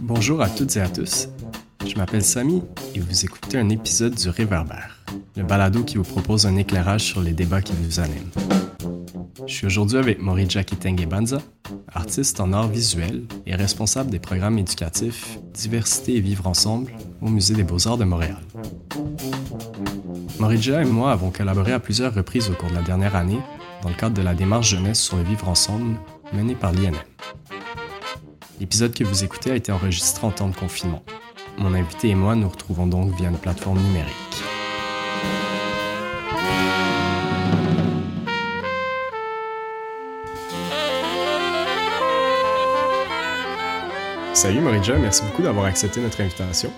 Bonjour à toutes et à tous. Je m'appelle Samy et vous écoutez un épisode du Réverbère, le balado qui vous propose un éclairage sur les débats qui vous animent. Je suis aujourd'hui avec Morija Kitenge Banza, artiste en art visuel et responsable des programmes éducatifs Diversité et Vivre Ensemble au Musée des Beaux-Arts de Montréal. Morija et moi avons collaboré à plusieurs reprises au cours de la dernière année dans le cadre de la démarche jeunesse sur le vivre ensemble menée par l'INM. L'épisode que vous écoutez a été enregistré en temps de confinement. Mon invité et moi nous retrouvons donc via une plateforme numérique. Salut Morija, merci beaucoup d'avoir accepté notre invitation.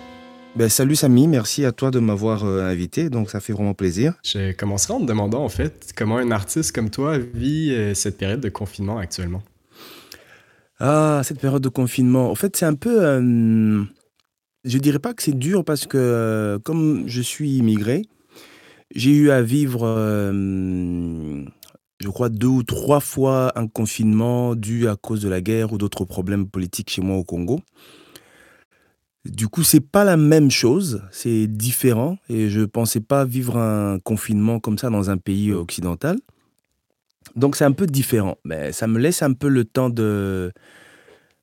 Ben, salut Samy, merci à toi de m'avoir euh, invité, donc ça fait vraiment plaisir. Je commencerai en te demandant en fait comment un artiste comme toi vit euh, cette période de confinement actuellement. Ah, cette période de confinement, en fait c'est un peu... Euh, je dirais pas que c'est dur parce que comme je suis immigré, j'ai eu à vivre, je crois, deux ou trois fois un confinement dû à cause de la guerre ou d'autres problèmes politiques chez moi au Congo. Du coup, c'est pas la même chose, c'est différent et je pensais pas vivre un confinement comme ça dans un pays occidental. Donc c'est un peu différent, mais ça me laisse un peu le temps de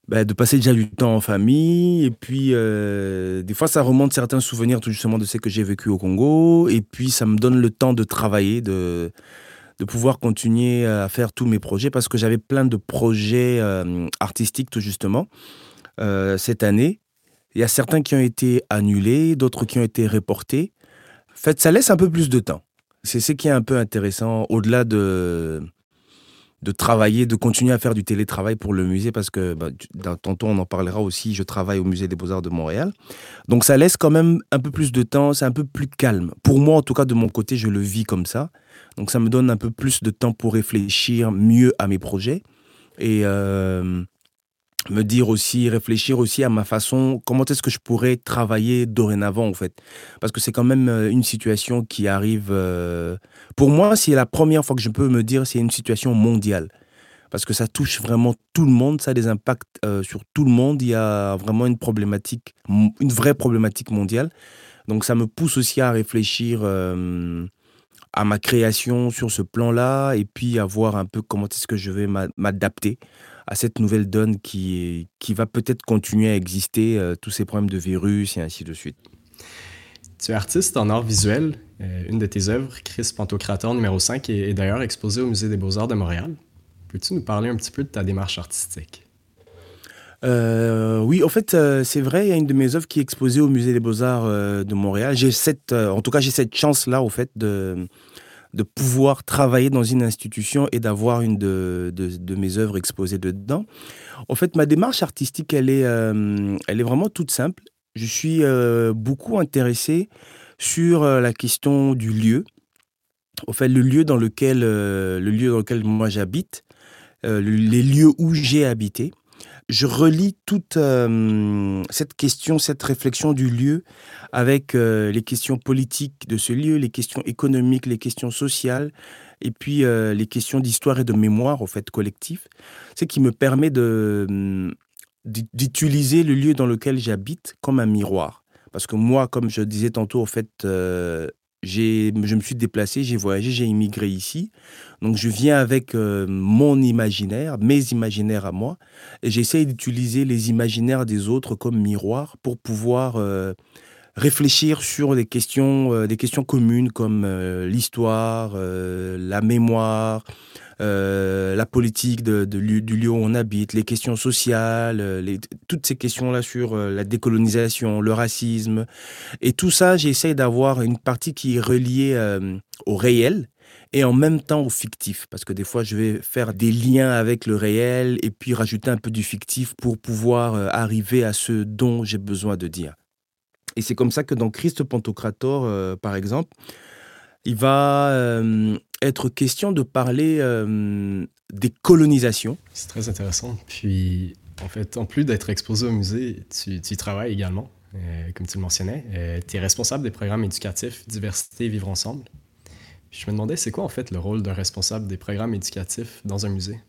bah, de passer déjà du temps en famille et puis euh, des fois ça remonte certains souvenirs tout justement de ce que j'ai vécu au Congo et puis ça me donne le temps de travailler, de de pouvoir continuer à faire tous mes projets parce que j'avais plein de projets euh, artistiques tout justement euh, cette année il y a certains qui ont été annulés, d'autres qui ont été reportés. En fait, ça laisse un peu plus de temps. C'est ce qui est un peu intéressant, au-delà de, de travailler, de continuer à faire du télétravail pour le musée, parce que bah, tantôt on en parlera aussi, je travaille au musée des beaux-arts de Montréal. Donc ça laisse quand même un peu plus de temps, c'est un peu plus calme. Pour moi, en tout cas, de mon côté, je le vis comme ça. Donc ça me donne un peu plus de temps pour réfléchir mieux à mes projets. Et, euh, me dire aussi, réfléchir aussi à ma façon, comment est-ce que je pourrais travailler dorénavant en fait. Parce que c'est quand même euh, une situation qui arrive, euh, pour moi c'est la première fois que je peux me dire c'est une situation mondiale. Parce que ça touche vraiment tout le monde, ça a des impacts euh, sur tout le monde, il y a vraiment une problématique, une vraie problématique mondiale. Donc ça me pousse aussi à réfléchir à ma création sur ce plan-là et puis à voir un peu comment est-ce que je vais m'adapter à cette nouvelle donne qui, qui va peut-être continuer à exister, euh, tous ces problèmes de virus et ainsi de suite. Tu es artiste en art visuel. Euh, une de tes œuvres, Chris Pantocrator numéro 5, est, d'ailleurs exposée au Musée des beaux-arts de Montréal. Peux-tu nous parler un petit peu de ta démarche artistique? Euh, oui, en fait, c'est vrai, il y a une de mes œuvres qui est exposée au Musée des Beaux-Arts de Montréal. J'ai cette, en tout cas, j'ai cette chance-là, au fait, de, de pouvoir travailler dans une institution et d'avoir une de, mes œuvres exposées dedans. En fait, ma démarche artistique, elle est, euh, elle est vraiment toute simple. Je suis euh, beaucoup intéressé sur euh, la question du lieu. En fait, le lieu dans lequel, le lieu dans lequel moi j'habite, les lieux où j'ai habité je relis toute euh, cette question, cette réflexion du lieu avec euh, les questions politiques de ce lieu, les questions économiques, les questions sociales, et puis euh, les questions d'histoire et de mémoire, au fait, collectif. Ce qui me permet de, d'utiliser le lieu dans lequel j'habite comme un miroir. Parce que moi, comme je disais tantôt, au fait, je me suis déplacé, j'ai voyagé, j'ai immigré ici. Donc je viens avec euh, mon imaginaire, mes imaginaires à moi, et j'essaye d'utiliser les imaginaires des autres comme miroir pour pouvoir euh, réfléchir sur des questions, euh, des questions communes comme l'histoire, la mémoire, euh, la politique de, du lieu où on habite, les questions sociales, euh, les, toutes ces questions-là sur euh, la décolonisation, le racisme. Et tout ça, j'essaie d'avoir une partie qui est reliée au réel et en même temps au fictif. Parce que des fois, je vais faire des liens avec le réel et puis rajouter un peu du fictif pour pouvoir arriver à ce dont j'ai besoin de dire. Et c'est comme ça que dans Christ Pantocrator, par exemple, il va être question de parler euh, des colonisations. C'est très intéressant. Puis, en fait, en plus d'être exposé au musée, tu, travailles également, euh, comme tu le mentionnais. Euh, tu es responsable des programmes éducatifs Diversité et Vivre Ensemble. je me demandais, c'est quoi en fait le rôle d'un responsable des programmes éducatifs dans un musée?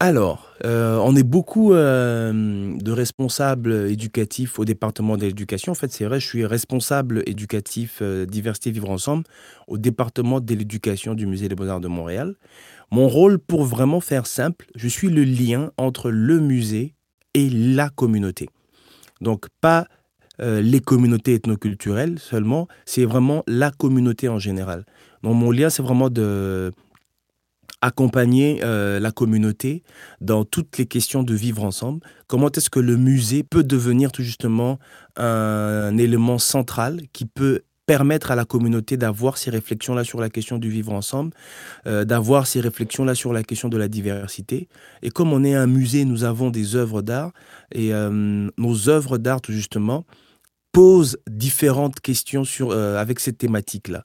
Alors, euh, on est beaucoup euh, de responsables éducatifs au département de l'éducation. En fait, c'est vrai, je suis responsable éducatif euh, diversité vivre ensemble au département de l'éducation du Musée des Beaux-Arts de Montréal. Mon rôle, pour vraiment faire simple, je suis le lien entre le musée et la communauté. Donc, pas les communautés ethnoculturelles seulement, c'est vraiment la communauté en général. Donc, mon lien, c'est vraiment de accompagner euh, la communauté dans toutes les questions de vivre ensemble. Comment est-ce que le musée peut devenir tout justement un, élément central qui peut permettre à la communauté d'avoir ces réflexions-là sur la question du vivre ensemble, euh, d'avoir ces réflexions-là sur la question de la diversité? Et comme on est un musée, nous avons des œuvres d'art, et euh, nos œuvres d'art, justement, posent différentes questions sur, avec cette thématique-là.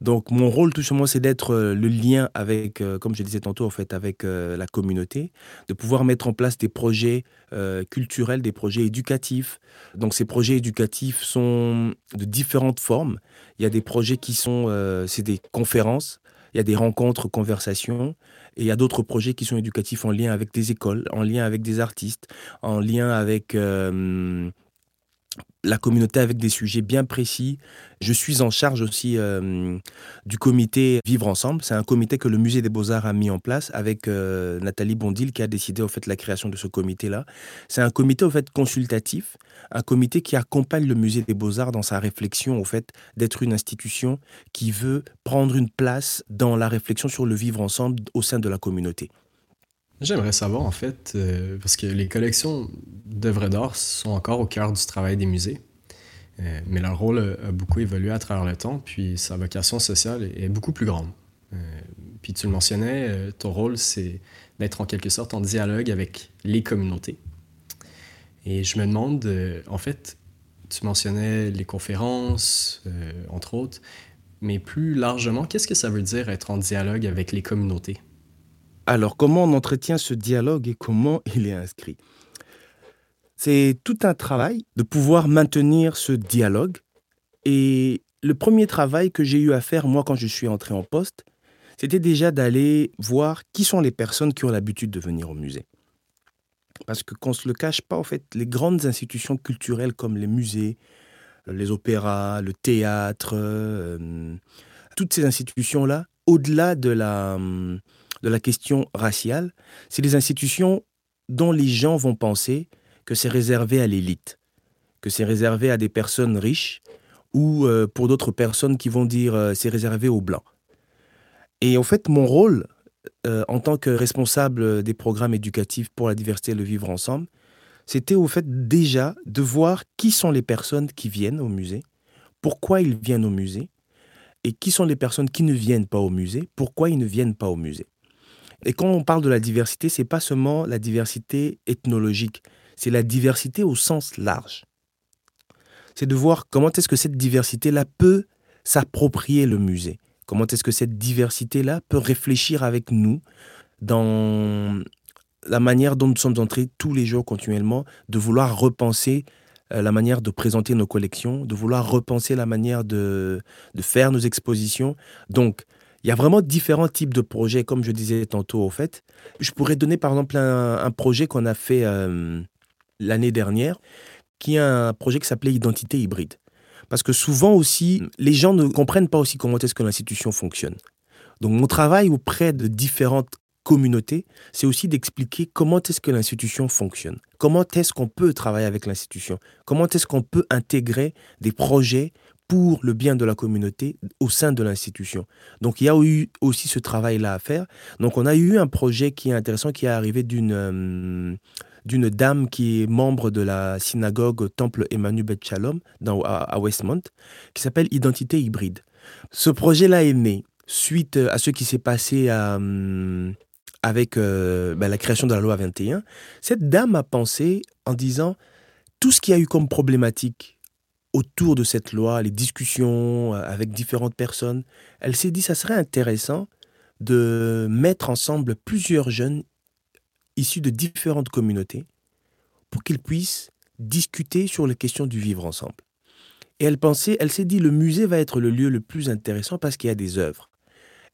Donc mon rôle tout simplement c'est d'être euh, le lien avec, euh, comme je disais tantôt en fait, avec euh, la communauté, de pouvoir mettre en place des projets culturels, des projets éducatifs. Donc ces projets éducatifs sont de différentes formes. Il y a des projets qui sont, c'est des conférences, il y a des rencontres, conversations, et il y a d'autres projets qui sont éducatifs en lien avec des écoles, en lien avec des artistes, en lien avec la communauté avec des sujets bien précis. Je suis en charge aussi euh, du comité Vivre Ensemble. C'est un comité que le Musée des Beaux-Arts a mis en place avec euh, Nathalie Bondil qui a décidé au fait la création de ce comité-là. C'est un comité au fait consultatif, un comité qui accompagne le Musée des Beaux-Arts dans sa réflexion au fait d'être une institution qui veut prendre une place dans la réflexion sur le vivre ensemble au sein de la communauté. J'aimerais savoir, en fait, euh, parce que les collections d'œuvres d'art sont encore au cœur du travail des musées, euh, mais leur rôle a, beaucoup évolué à travers le temps, puis sa vocation sociale est, beaucoup plus grande. Euh, puis tu le mentionnais, ton rôle, c'est d'être en quelque sorte en dialogue avec les communautés. Et je me demande, en fait, tu mentionnais les conférences, entre autres, mais plus largement, qu'est-ce que ça veut dire être en dialogue avec les communautés? Alors, comment on entretient ce dialogue et comment il est inscrit? C'est tout un travail de pouvoir maintenir ce dialogue. Et le premier travail que j'ai eu à faire, moi, quand je suis entré en poste, c'était déjà d'aller voir qui sont les personnes qui ont l'habitude de venir au musée. Parce que qu'on ne se le cache pas, en fait, les grandes institutions culturelles comme les musées, les opéras, le théâtre, euh, toutes ces institutions-là, au-delà de la, de la question raciale, c'est des institutions dont les gens vont penser que c'est réservé à l'élite, que c'est réservé à des personnes riches, ou euh, pour d'autres personnes qui vont dire euh, c'est réservé aux blancs. Et en fait, mon rôle euh, en tant que responsable des programmes éducatifs pour la diversité et le vivre ensemble, c'était au fait déjà de voir qui sont les personnes qui viennent au musée, pourquoi ils viennent au musée, et qui sont les personnes qui ne viennent pas au musée, pourquoi ils ne viennent pas au musée. Et quand on parle de la diversité, c'est pas seulement la diversité ethnologique, c'est la diversité au sens large. C'est de voir comment est-ce que cette diversité-là peut s'approprier le musée. Comment est-ce que cette diversité-là peut réfléchir avec nous dans la manière dont nous sommes entrés tous les jours continuellement, de vouloir repenser euh, la manière de présenter nos collections, de vouloir repenser la manière de, de faire nos expositions. Donc, il y a vraiment différents types de projets, comme je disais tantôt, au fait. Je pourrais donner par exemple un, projet qu'on a fait euh, l'année dernière, qui est un projet qui s'appelait Identité hybride. Parce que souvent aussi, les gens ne comprennent pas aussi comment est-ce que l'institution fonctionne. Donc mon travail auprès de différentes communautés, c'est aussi d'expliquer comment est-ce que l'institution fonctionne. Comment est-ce qu'on peut travailler avec l'institution? Comment est-ce qu'on peut intégrer des projets pour le bien de la communauté au sein de l'institution. Donc il y a eu aussi ce travail-là à faire. Donc on a eu un projet qui est intéressant, qui est arrivé d'une euh, d'une dame qui est membre de la synagogue Temple Emmanuel Bet Shalom à, Westmont, qui s'appelle Identité hybride. Ce projet-là est né suite à ce qui s'est passé euh, avec euh, ben, la création de la loi 21. Cette dame a pensé en disant tout ce qui a eu comme problématique autour de cette loi, les discussions euh, avec différentes personnes, elle s'est dit ça serait intéressant de mettre ensemble plusieurs jeunes issus de différentes communautés pour qu'ils puissent discuter sur les questions du vivre ensemble. Et elle pensait, elle s'est dit le musée va être le lieu le plus intéressant parce qu'il y a des œuvres.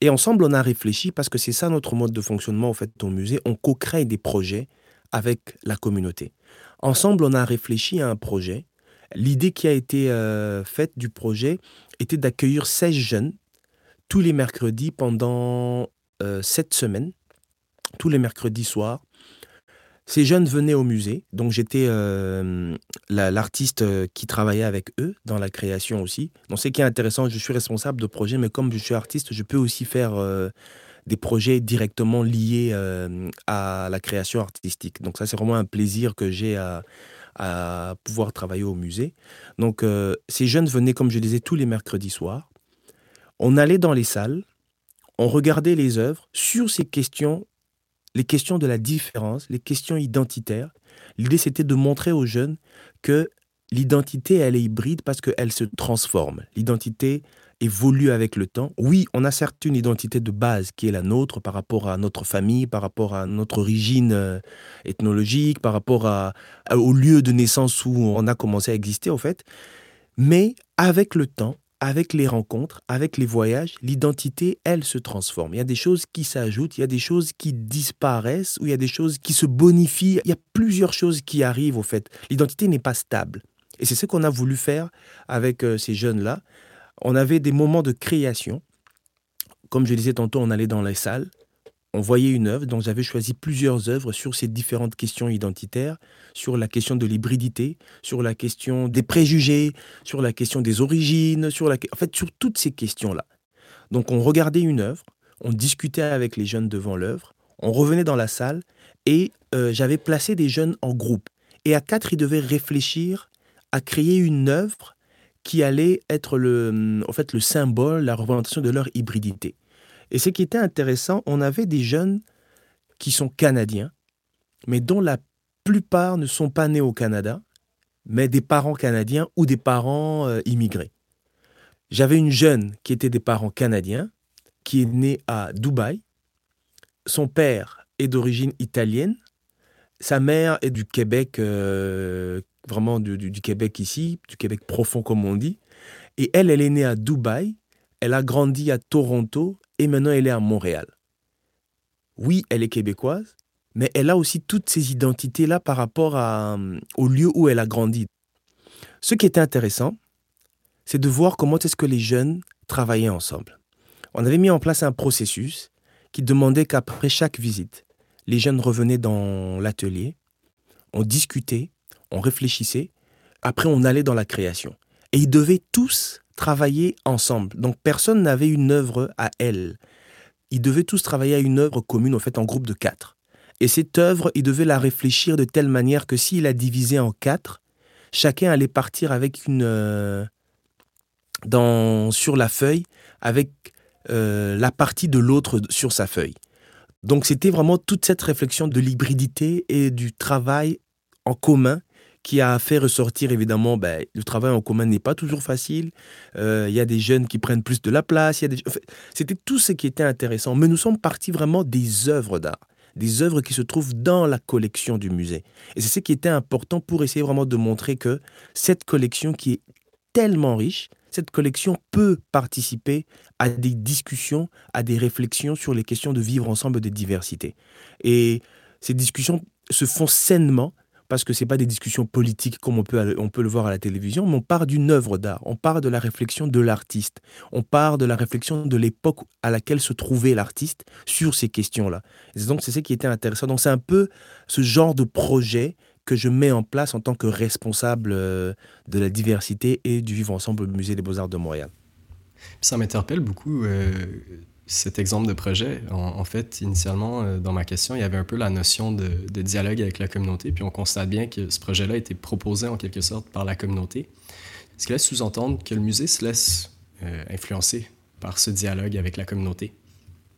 Et ensemble, on a réfléchi parce que c'est ça notre mode de fonctionnement au fait au musée. On co-crée des projets avec la communauté. Ensemble, on a réfléchi à un projet. L'idée qui a été euh, faite du projet était d'accueillir 16 jeunes tous les mercredis pendant euh, 7 semaines, tous les mercredis soirs. Ces jeunes venaient au musée, donc j'étais euh, l'artiste euh, qui travaillait avec eux dans la création aussi. Donc ce qui est intéressant, je suis responsable de projet, mais comme je suis artiste, je peux aussi faire des projets directement liés à la création artistique. Donc ça c'est vraiment un plaisir que j'ai à, à, pouvoir travailler au musée. Donc ces jeunes venaient, comme je disais, tous les mercredis soirs. On allait dans les salles, on regardait les œuvres sur ces questions les questions de la différence, les questions identitaires. L'idée, c'était de montrer aux jeunes que l'identité, elle est hybride parce qu'elle se transforme. L'identité évolue avec le temps. Oui, on a certes une identité de base qui est la nôtre par rapport à notre famille, par rapport à notre origine euh, ethnologique, par rapport au lieu de naissance où on a commencé à exister, au fait. Mais avec le temps, avec les rencontres, avec les voyages, l'identité, elle se transforme. Il y a des choses qui s'ajoutent, il y a des choses qui disparaissent, ou il y a des choses qui se bonifient. Il y a plusieurs choses qui arrivent au fait. L'identité n'est pas stable. Et c'est ce qu'on a voulu faire avec euh, ces jeunes-là. On avait des moments de création. Comme je disais tantôt, on allait dans les salles, on voyait une œuvre, donc j'avais choisi plusieurs œuvres sur ces différentes questions identitaires, sur la question de l'hybridité, sur la question des préjugés, sur la question des origines, sur la, en fait sur toutes ces questions-là. Donc on regardait une œuvre, on discutait avec les jeunes devant l'œuvre, on revenait dans la salle et euh, j'avais placé des jeunes en groupe. Et à quatre, ils devaient réfléchir à créer une œuvre qui allait être le, en fait, le symbole, la représentation de leur hybridité. Et ce qui était intéressant, on avait des jeunes qui sont canadiens, mais dont la plupart ne sont pas nés au Canada, mais des parents canadiens ou des parents euh, immigrés. J'avais une jeune qui était des parents canadiens, qui est née à Dubaï. Son père est d'origine italienne. Sa mère est du Québec, euh, vraiment du, Québec ici, du Québec profond comme on dit. Et elle, elle est née à Dubaï. Elle a grandi à Toronto et maintenant elle est à Montréal. Oui, elle est québécoise, mais elle a aussi toutes ces identités-là par rapport à, euh, au lieu où elle a grandi. Ce qui était intéressant, c'est de voir comment est-ce que les jeunes travaillaient ensemble. On avait mis en place un processus qui demandait qu'après chaque visite, les jeunes revenaient dans l'atelier, on discutait, on réfléchissait, après on allait dans la création. Et ils devaient tous travailler ensemble. Donc personne n'avait une œuvre à elle. Ils devaient tous travailler à une œuvre commune, en fait, en groupe de quatre. Et cette œuvre, ils devaient la réfléchir de telle manière que s'il la divisait en quatre, chacun allait partir avec une euh, dans sur la feuille avec euh, la partie de l'autre sur sa feuille. Donc c'était vraiment toute cette réflexion de l'hybridité et du travail en commun qui a fait ressortir évidemment, ben, le travail en commun n'est pas toujours facile. Euh, il y a des jeunes qui prennent plus de la place. C'était tout ce qui était intéressant. Mais nous sommes partis vraiment des œuvres d'art, des œuvres qui se trouvent dans la collection du musée. Et c'est ce qui était important pour essayer vraiment de montrer que cette collection qui est tellement riche, cette collection peut participer à des discussions, à des réflexions sur les questions de vivre ensemble des diversités. Et ces discussions se font sainement parce que ce pas des discussions politiques comme on peut, on peut le voir à la télévision, mais on part d'une œuvre d'art, on part de la réflexion de l'artiste, on part de la réflexion de l'époque à laquelle se trouvait l'artiste sur ces questions-là. donc c'est ce qui était intéressant. Donc c'est un peu ce genre de projet que je mets en place en tant que responsable euh, de la diversité et du vivre ensemble au Musée des beaux-arts de Montréal. Ça m'interpelle beaucoup. Euh, cet exemple de projet, en, fait, initialement, euh, dans ma question, il y avait un peu la notion de, dialogue avec la communauté, puis on constate bien que ce projet-là a été proposé en quelque sorte par la communauté. Ce qui laisse sous-entendre que le musée se laisse euh, influencer par ce dialogue avec la communauté.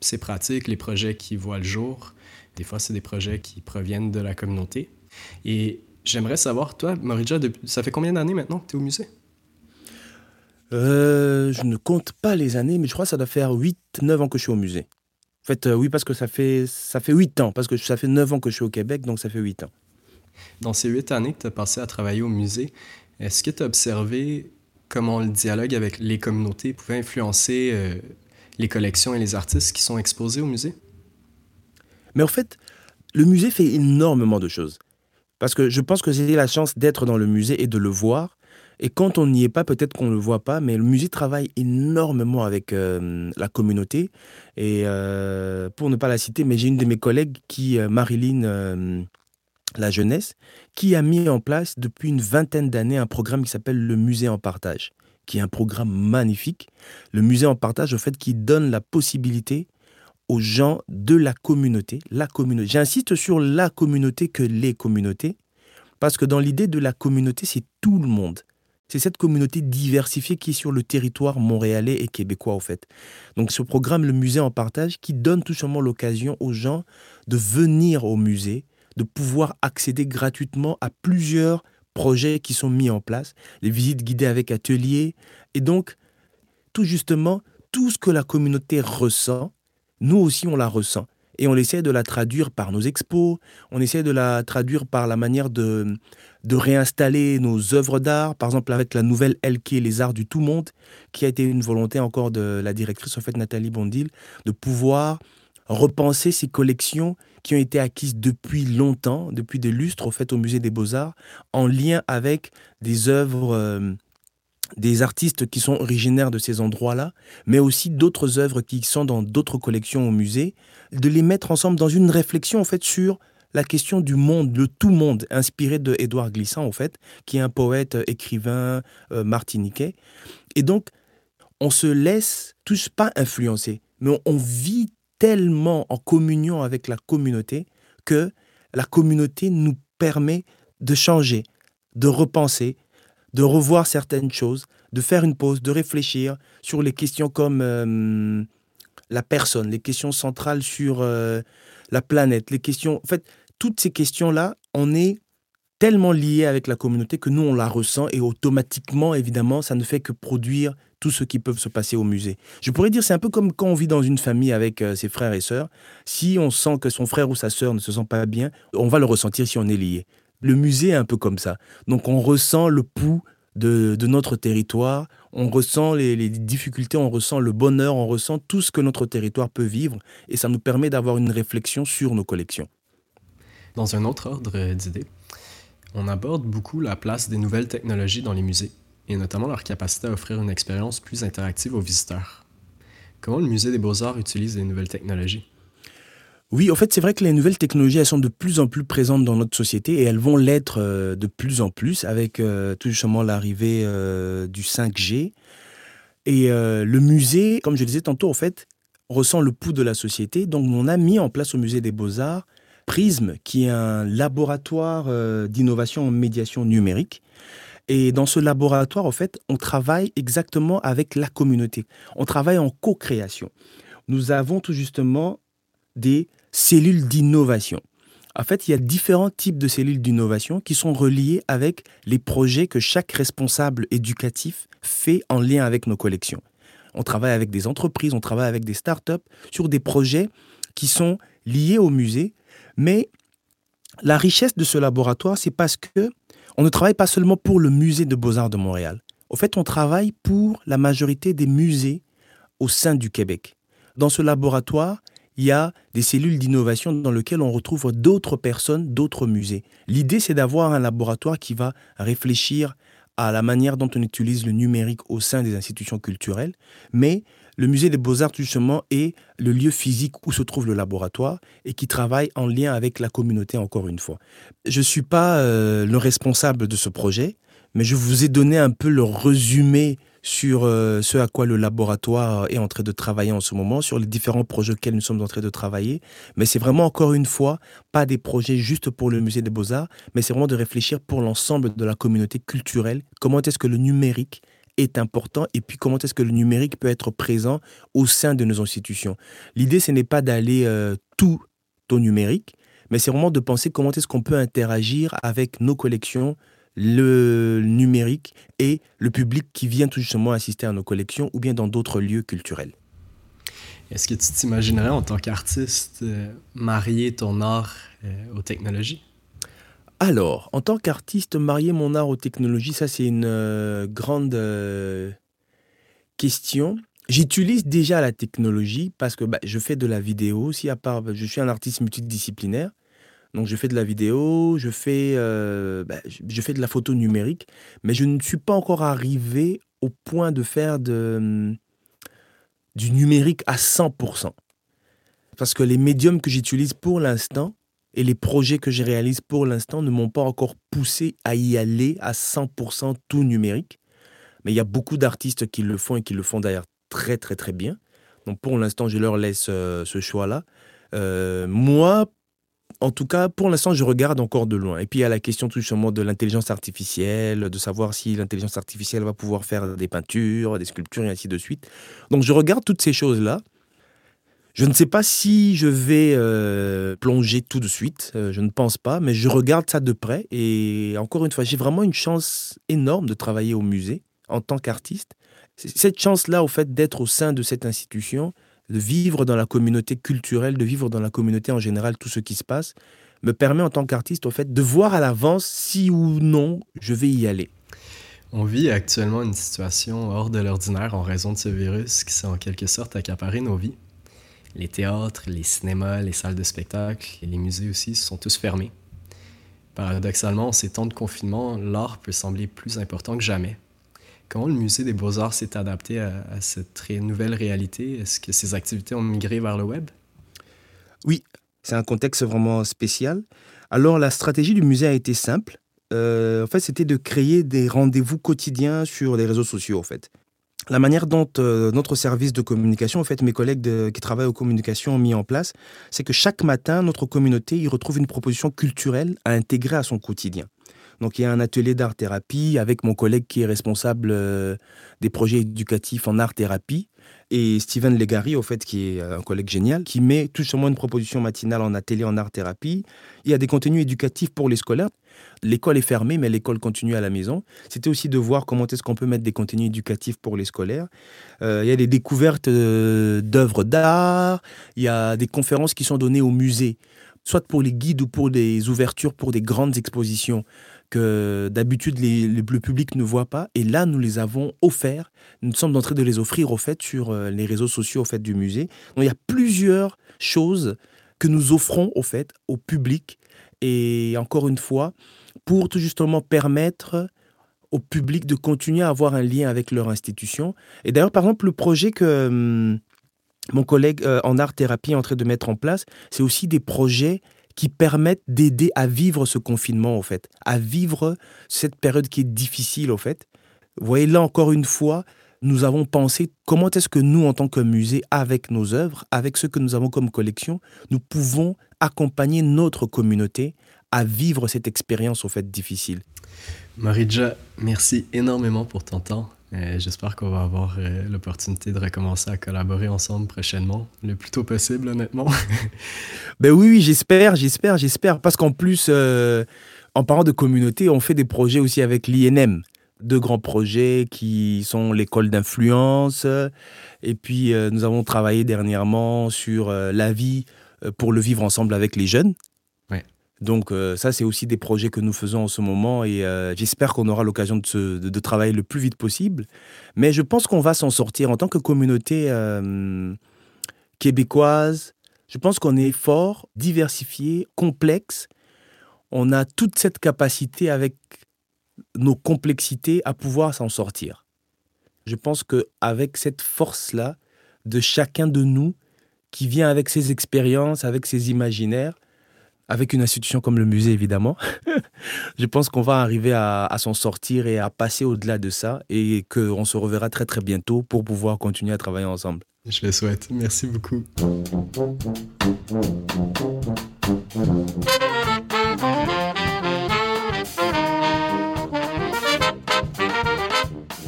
Ces pratiques, les projets qui voient le jour, des fois, c'est des projets qui proviennent de la communauté. Et j'aimerais savoir, toi, Morija, ça fait combien d'années maintenant que tu es au musée? Euh, je ne compte pas les années, mais je crois que ça doit faire 8-9 ans que je suis au musée. En fait, euh, oui, parce que ça fait, ça fait 8 ans, parce que ça fait 9 ans que je suis au Québec, donc ça fait 8 ans. Dans ces 8 années que tu as passé à travailler au musée, est-ce que tu as observé comment le dialogue avec les communautés pouvait influencer euh, les collections et les artistes qui sont exposés au musée? Mais en fait, le musée fait énormément de choses. Parce que je pense que j'ai la chance d'être dans le musée et de le voir. Et quand on n'y est pas, peut-être qu'on ne le voit pas, mais le musée travaille énormément avec euh, la communauté. Et euh, pour ne pas la citer, mais j'ai une de mes collègues qui, euh, Marilyn La Jeunesse, qui a mis en place depuis une vingtaine d'années un programme qui s'appelle le Musée en partage, qui est un programme magnifique. Le Musée en partage, au fait, qui donne la possibilité aux gens de la communauté, la communauté. J'insiste sur la communauté que les communautés, parce que dans l'idée de la communauté, c'est tout le monde. C'est cette communauté diversifiée qui est sur le territoire montréalais et québécois, au fait. Donc, ce programme, le musée en partage, qui donne tout simplement l'occasion aux gens de venir au musée, de pouvoir accéder gratuitement à plusieurs projets qui sont mis en place, les visites guidées avec ateliers, et donc, tout justement, tout ce que la communauté ressent, nous aussi on la ressent. Et on essaie de la traduire par nos expos, on essaie de la traduire par la manière de, de réinstaller nos œuvres d'art, par exemple avec la nouvelle LK, Les Arts du Tout Monde, qui a été une volonté encore de la directrice, en fait, Nathalie Bondil, de pouvoir repenser ces collections qui ont été acquises depuis longtemps, depuis des lustres, au fait, au Musée des Beaux-Arts, en lien avec des œuvres... Euh, des artistes qui sont originaires de ces endroits-là, mais aussi d'autres œuvres qui sont dans d'autres collections au musée, de les mettre ensemble dans une réflexion en fait sur la question du monde, le tout monde, inspiré de Édouard Glissant en fait, qui est un poète, euh, écrivain euh, martiniquais. Et donc, on se laisse tous pas influencer, mais on vit tellement en communion avec la communauté que la communauté nous permet de changer, de repenser, de revoir certaines choses, de faire une pause, de réfléchir sur les questions comme euh, la personne, les questions centrales sur euh, la planète, les questions... En fait, toutes ces questions-là, on est tellement lié avec la communauté que nous, on la ressent et automatiquement, évidemment, ça ne fait que produire tout ce qui peut se passer au musée. Je pourrais dire, c'est un peu comme quand on vit dans une famille avec euh, ses frères et sœurs. Si on sent que son frère ou sa sœur ne se sent pas bien, on va le ressentir si on est lié. Le musée est un peu comme ça. Donc on ressent le pouls de, notre territoire, on ressent les, difficultés, on ressent le bonheur, on ressent tout ce que notre territoire peut vivre et ça nous permet d'avoir une réflexion sur nos collections. Dans un autre ordre d'idées, on aborde beaucoup la place des nouvelles technologies dans les musées et notamment leur capacité à offrir une expérience plus interactive aux visiteurs. Comment le musée des beaux-arts utilise les nouvelles technologies? Oui, en fait, c'est vrai que les nouvelles technologies, elles sont de plus en plus présentes dans notre société et elles vont l'être euh, de plus en plus avec euh, tout justement l'arrivée euh, du 5G. Et le musée, comme je le disais tantôt, en fait, ressent le pouls de la société. Donc, on a mis en place au musée des beaux-arts Prism, qui est un laboratoire d'innovation en médiation numérique. Et dans ce laboratoire, en fait, on travaille exactement avec la communauté. On travaille en co-création. Nous avons tout justement des cellules d'innovation. En fait, il y a différents types de cellules d'innovation qui sont reliées avec les projets que chaque responsable éducatif fait en lien avec nos collections. On travaille avec des entreprises, on travaille avec des startups sur des projets qui sont liés au musée, mais la richesse de ce laboratoire, c'est parce que on ne travaille pas seulement pour le musée de Beaux-Arts de Montréal. Au fait, on travaille pour la majorité des musées au sein du Québec. Dans ce laboratoire, il y a des cellules d'innovation dans lesquelles on retrouve d'autres personnes, d'autres musées. L'idée, c'est d'avoir un laboratoire qui va réfléchir à la manière dont on utilise le numérique au sein des institutions culturelles, mais le musée des beaux-arts, justement, est le lieu physique où se trouve le laboratoire et qui travaille en lien avec la communauté, encore une fois. Je ne suis pas euh, le responsable de ce projet, mais je vous ai donné un peu le résumé sur euh, ce à quoi le laboratoire est en train de travailler en ce moment, sur les différents projets auxquels nous sommes en train de travailler. Mais c'est vraiment encore une fois pas des projets juste pour le musée des beaux-arts, mais c'est vraiment de réfléchir pour l'ensemble de la communauté culturelle. Comment est-ce que le numérique est important et puis comment est-ce que le numérique peut être présent au sein de nos institutions? L'idée, ce n'est pas d'aller euh, tout au numérique, mais c'est vraiment de penser comment est-ce qu'on peut interagir avec nos collections, le numérique et le public qui vient tout justement assister à nos collections ou bien dans d'autres lieux culturels. Est-ce que tu t'imaginerais en tant qu'artiste euh, marier ton art euh, aux technologies? Alors, en tant qu'artiste, marier mon art aux technologies, ça c'est une euh, grande question. J'utilise déjà la technologie parce que bah, je fais de la vidéo aussi, à part, je suis un artiste multidisciplinaire. Donc je fais de la vidéo, je fais, euh, bah, je fais de la photo numérique, mais je ne suis pas encore arrivé au point de faire du numérique à 100%. Parce que les médiums que j'utilise pour l'instant et les projets que je réalise pour l'instant ne m'ont pas encore poussé à y aller à 100% tout numérique. Mais il y a beaucoup d'artistes qui le font et qui le font d'ailleurs très très très bien. Donc pour l'instant, je leur laisse euh, ce choix-là. Euh, moi, en tout cas, pour l'instant, je regarde encore de loin. Et puis, il y a la question tout simplement de l'intelligence artificielle, de savoir si l'intelligence artificielle va pouvoir faire des peintures, des sculptures et ainsi de suite. Donc, je regarde toutes ces choses-là. Je ne sais pas si je vais euh, plonger tout de suite, euh, je ne pense pas, mais je regarde ça de près. Et encore une fois, j'ai vraiment une chance énorme de travailler au musée en tant qu'artiste. Cette chance-là, au fait, d'être au sein de cette institution, de vivre dans la communauté culturelle, de vivre dans la communauté en général, tout ce qui se passe, me permet en tant qu'artiste, au fait, de voir à l'avance si ou non je vais y aller. On vit actuellement une situation hors de l'ordinaire en raison de ce virus qui s'est en quelque sorte accaparé nos vies. Les théâtres, les cinémas, les salles de spectacle et les musées aussi sont tous fermés. Paradoxalement, en ces temps de confinement, l'art peut sembler plus important que jamais. Comment le musée des beaux-arts s'est adapté à, cette nouvelle réalité? Est-ce que ses activités ont migré vers le web? Oui, c'est un contexte vraiment spécial. Alors la stratégie du musée a été simple. Euh, en fait, c'était de créer des rendez-vous quotidiens sur les réseaux sociaux, en fait. La manière dont euh, notre service de communication, en fait, mes collègues qui travaillent aux communications ont mis en place, c'est que chaque matin, notre communauté y retrouve une proposition culturelle à intégrer à son quotidien. Donc il y a un atelier d'art-thérapie avec mon collègue qui est responsable euh, des projets éducatifs en art-thérapie et Steven Legary, au fait, qui est un collègue génial, qui met tout simplement une proposition matinale en atelier en art-thérapie. Il y a des contenus éducatifs pour les scolaires. L'école est fermée, mais l'école continue à la maison. C'était aussi de voir comment est-ce qu'on peut mettre des contenus éducatifs pour les scolaires. Euh, il y a des découvertes euh, d'œuvres d'art. Il y a des conférences qui sont données au musée, soit pour les guides ou pour des ouvertures pour des grandes expositions que d'habitude le public ne voit pas. Et là, nous les avons offerts. Nous sommes en train de les offrir au fait sur euh, les réseaux sociaux au fait du musée. Donc il y a plusieurs choses que nous offrons au fait au public. Et encore une fois, pour tout justement permettre au public de continuer à avoir un lien avec leur institution. Et d'ailleurs, par exemple, le projet que hum, mon collègue euh, en art-thérapie est en train de mettre en place, c'est aussi des projets qui permettent d'aider à vivre ce confinement, au fait, à vivre cette période qui est difficile, au fait. Vous voyez, là encore une fois, nous avons pensé comment est-ce que nous, en tant que musée, avec nos œuvres, avec ce que nous avons comme collection, nous pouvons accompagner notre communauté à vivre cette expérience, au fait, difficile. Maridja, merci énormément pour ton temps. Euh, j'espère qu'on va avoir euh, l'opportunité de recommencer à collaborer ensemble prochainement, le plus tôt possible, honnêtement. ben oui, j'espère, j'espère, j'espère. Parce qu'en plus, euh, en parlant de communauté, on fait des projets aussi avec l'INM. Deux grands projets qui sont l'école d'influence. Et puis, nous avons travaillé dernièrement sur la vie pour le vivre ensemble avec les jeunes. Donc euh, ça, c'est aussi des projets que nous faisons en ce moment et euh, j'espère qu'on aura l'occasion de, travailler le plus vite possible. Mais je pense qu'on va s'en sortir en tant que communauté euh, québécoise. Je pense qu'on est fort, diversifié, complexe. On a toute cette capacité avec nos complexités à pouvoir s'en sortir. Je pense qu'avec cette force-là de chacun de nous, qui vient avec ses expériences, avec ses imaginaires, avec une institution comme le musée, évidemment, je pense qu'on va arriver à, s'en sortir et à passer au-delà de ça et qu'on se reverra très très bientôt pour pouvoir continuer à travailler ensemble. Je le souhaite. Merci beaucoup.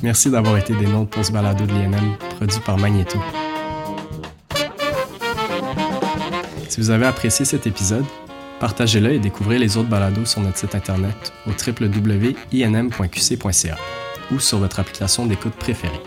Merci d'avoir été des noms pour ce balado de l'INM produit par Magneto. Si vous avez apprécié cet épisode, Partagez-le et découvrez les autres balados sur notre site internet au www.inm.qc.ca ou sur votre application d'écoute préférée.